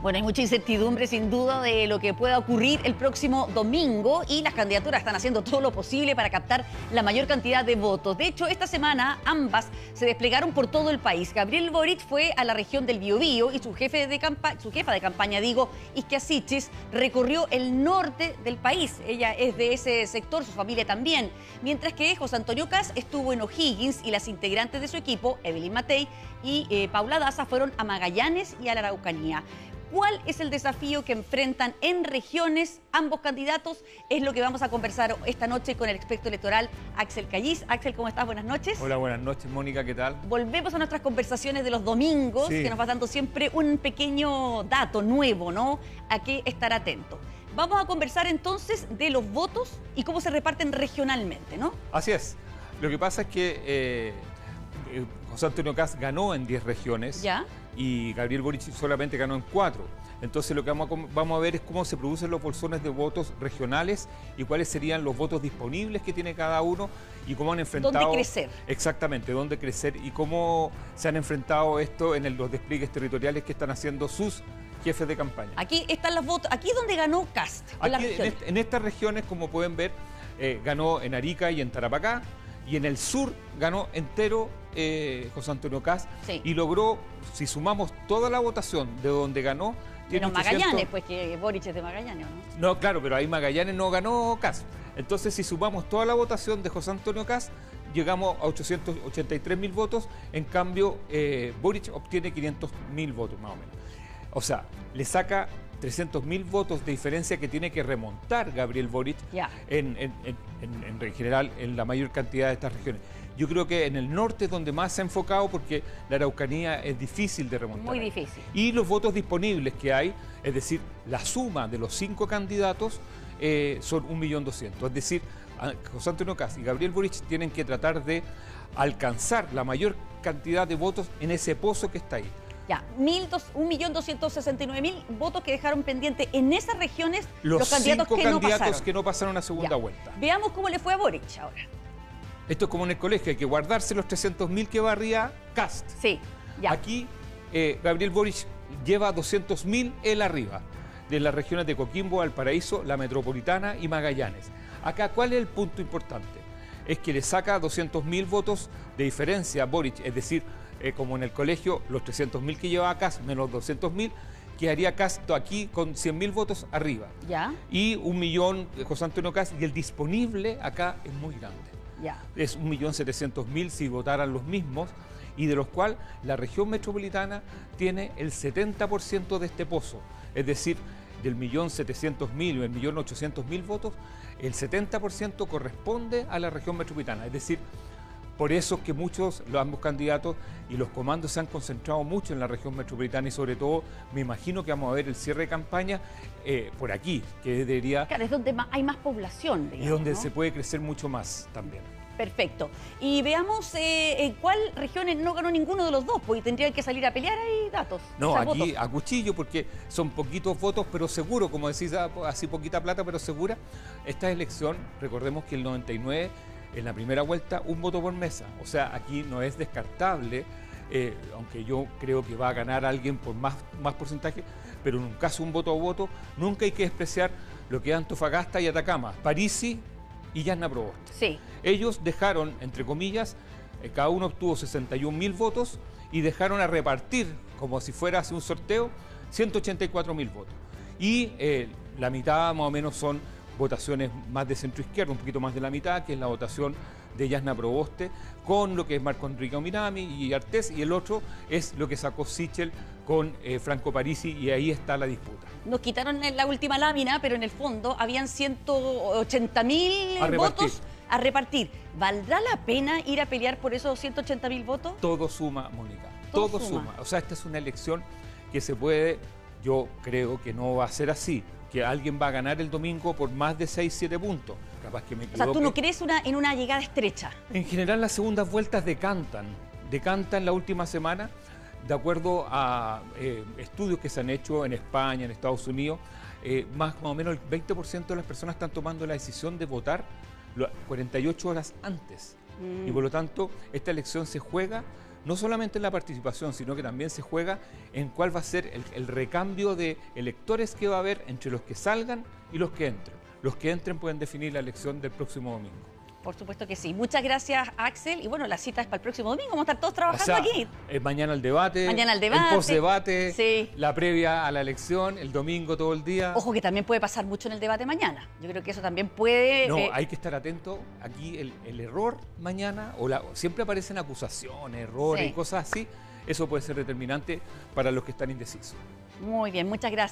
Bueno, hay mucha incertidumbre sin duda de lo que pueda ocurrir el próximo domingo y las candidaturas están haciendo todo lo posible para captar la mayor cantidad de votos. De hecho, esta semana ambas se desplegaron por todo el país. Gabriel Boric fue a la región del Biobío y su, jefe de su jefa de campaña, digo, Isquia recorrió el norte del país. Ella es de ese sector, su familia también. Mientras que José Antonio Cas estuvo en O'Higgins y las integrantes de su equipo, Evelyn Matei y eh, Paula Daza, fueron a Magallanes y a la Araucanía. ¿Cuál es el desafío que enfrentan en regiones ambos candidatos? Es lo que vamos a conversar esta noche con el experto electoral Axel Callis. Axel, ¿cómo estás? Buenas noches. Hola, buenas noches, Mónica, ¿qué tal? Volvemos a nuestras conversaciones de los domingos, que nos va dando siempre un pequeño dato nuevo, ¿no? A qué estar atento. Vamos a conversar entonces de los votos y cómo se reparten regionalmente, ¿no? Así es. Lo que pasa es que eh, eh, José Antonio Caz ganó en 10 regiones. ¿Ya? y Gabriel Boric solamente ganó en cuatro. Entonces lo que vamos a, ver es cómo se producen los bolsones de votos regionales y cuáles serían los votos disponibles que tiene cada uno y cómo han enfrentado... ¿Dónde crecer? Exactamente, dónde crecer y cómo se han enfrentado esto en los despliegues territoriales que están haciendo sus jefes de campaña. Aquí están los votos, aquí es donde ganó Cast. En, estas regiones, como pueden ver, eh, ganó en Arica y en Tarapacá, y en el sur ganó entero eh, José Antonio Caz y logró, si sumamos toda la votación de donde ganó... Tiene Magallanes, pues que Boric es de Magallanes, ¿no? No, claro, pero ahí Magallanes no ganó Caz. Entonces, si sumamos toda la votación de José Antonio Caz, llegamos a 883 mil votos, en cambio eh, Boric obtiene 500 mil votos más o menos. O sea, le saca 300.000 votos de diferencia que tiene que remontar Gabriel Boric en, en, general en la mayor cantidad de estas regiones. Yo creo que en el norte es donde más se ha enfocado porque la Araucanía es difícil de remontar. Muy difícil. Y los votos disponibles que hay, es decir, la suma de los cinco candidatos eh, son 1.200.000. Es decir, José Antonio Caz y Gabriel Boric tienen que tratar de alcanzar la mayor cantidad de votos en ese pozo que está ahí. Ya, 1.269.000 votos que dejaron pendiente en esas regiones los, candidatos, que, no pasaron. que no pasaron a segunda vuelta. Veamos cómo le fue a Boric ahora. Esto es como en el colegio, hay que guardarse los 300.000 que barría Cast. Sí, ya. Aquí eh, Gabriel Boric lleva 200.000 él arriba, de las regiones de Coquimbo, Valparaíso, la Metropolitana y Magallanes. Acá, ¿cuál es el punto importante? Es que le saca 200.000 votos de diferencia a Boric, es decir, eh, como en el colegio, los 300.000 que llevaba CAS menos 200.000, quedaría CAS aquí con 100.000 votos arriba. Ya. Y un millón de José Antonio CAS, y el disponible acá es muy grande. Ya. Es 1.700.000 si votaran los mismos, y de los cuales la región metropolitana tiene el 70% de este pozo. Es decir, del millón setecientos mil o el millón ochocientos mil votos, el 70% corresponde a la región metropolitana. Es decir, por eso es que muchos, los ambos candidatos y los comandos se han concentrado mucho en la región metropolitana y sobre todo me imagino que vamos a ver el cierre de campaña eh, por aquí, que debería... Claro, es donde hay más población. y donde se puede crecer mucho más también. Perfecto. Y veamos eh, en cuál regiones no ganó ninguno de los dos, porque tendrían que salir a pelear ahí datos. No, aquí a cuchillo, porque son poquitos votos, pero seguro, como decís, así poquita plata, pero segura. Esta elección, recordemos que el 99 en la primera vuelta un voto por mesa. O sea, aquí no es descartable, eh, aunque yo creo que va a ganar alguien por más, más porcentaje, pero en un caso un voto a voto, nunca hay que despreciar lo que es Antofagasta y Atacama, Parisi y Yasna Proboste. Sí. Ellos dejaron, entre comillas, eh, cada uno obtuvo 61 mil votos y dejaron a repartir, como si fuera un sorteo, 184 mil votos. Y eh, la mitad más o menos son votaciones más de centro izquierda, un poquito más de la mitad, que es la votación de Yasna Proboste, con lo que es Marco Enrique Ominami y Artés, y el otro es lo que sacó Sichel con eh, Franco Parisi, y ahí está la disputa. Nos quitaron la última lámina, pero en el fondo habían 180 mil votos a repartir. ¿Valdrá la pena ir a pelear por esos 180 mil votos? Todo suma, Mónica. Todo, suma. O sea, esta es una elección que se puede, yo creo que no va a ser así que alguien va a ganar el domingo por más de 6, 7 puntos. Capaz que me O sea, ¿tú no crees una, en una llegada estrecha? En general las segundas vueltas decantan, decantan la última semana, de acuerdo a eh, estudios que se han hecho en España, en Estados Unidos, eh, más, o menos el 20% de las personas están tomando la decisión de votar 48 horas antes. Y por lo tanto, esta elección se juega no solamente en la participación, sino que también se juega en cuál va a ser el, recambio de electores que va a haber entre los que salgan y los que entren. Los que entren pueden definir la elección del próximo domingo. Por supuesto que sí. Muchas gracias, Axel. Y bueno, la cita es para el próximo domingo. Vamos a estar todos trabajando aquí. Es mañana el debate. Mañana el debate. El post-debate. Sí. La previa a la elección, el domingo todo el día. Ojo que también puede pasar mucho en el debate mañana. Yo creo que eso también puede. No, eh, hay que estar atento. Aquí el, error mañana, o la, siempre aparecen acusaciones, errores y cosas así. Eso puede ser determinante para los que están indecisos. Muy bien, muchas gracias.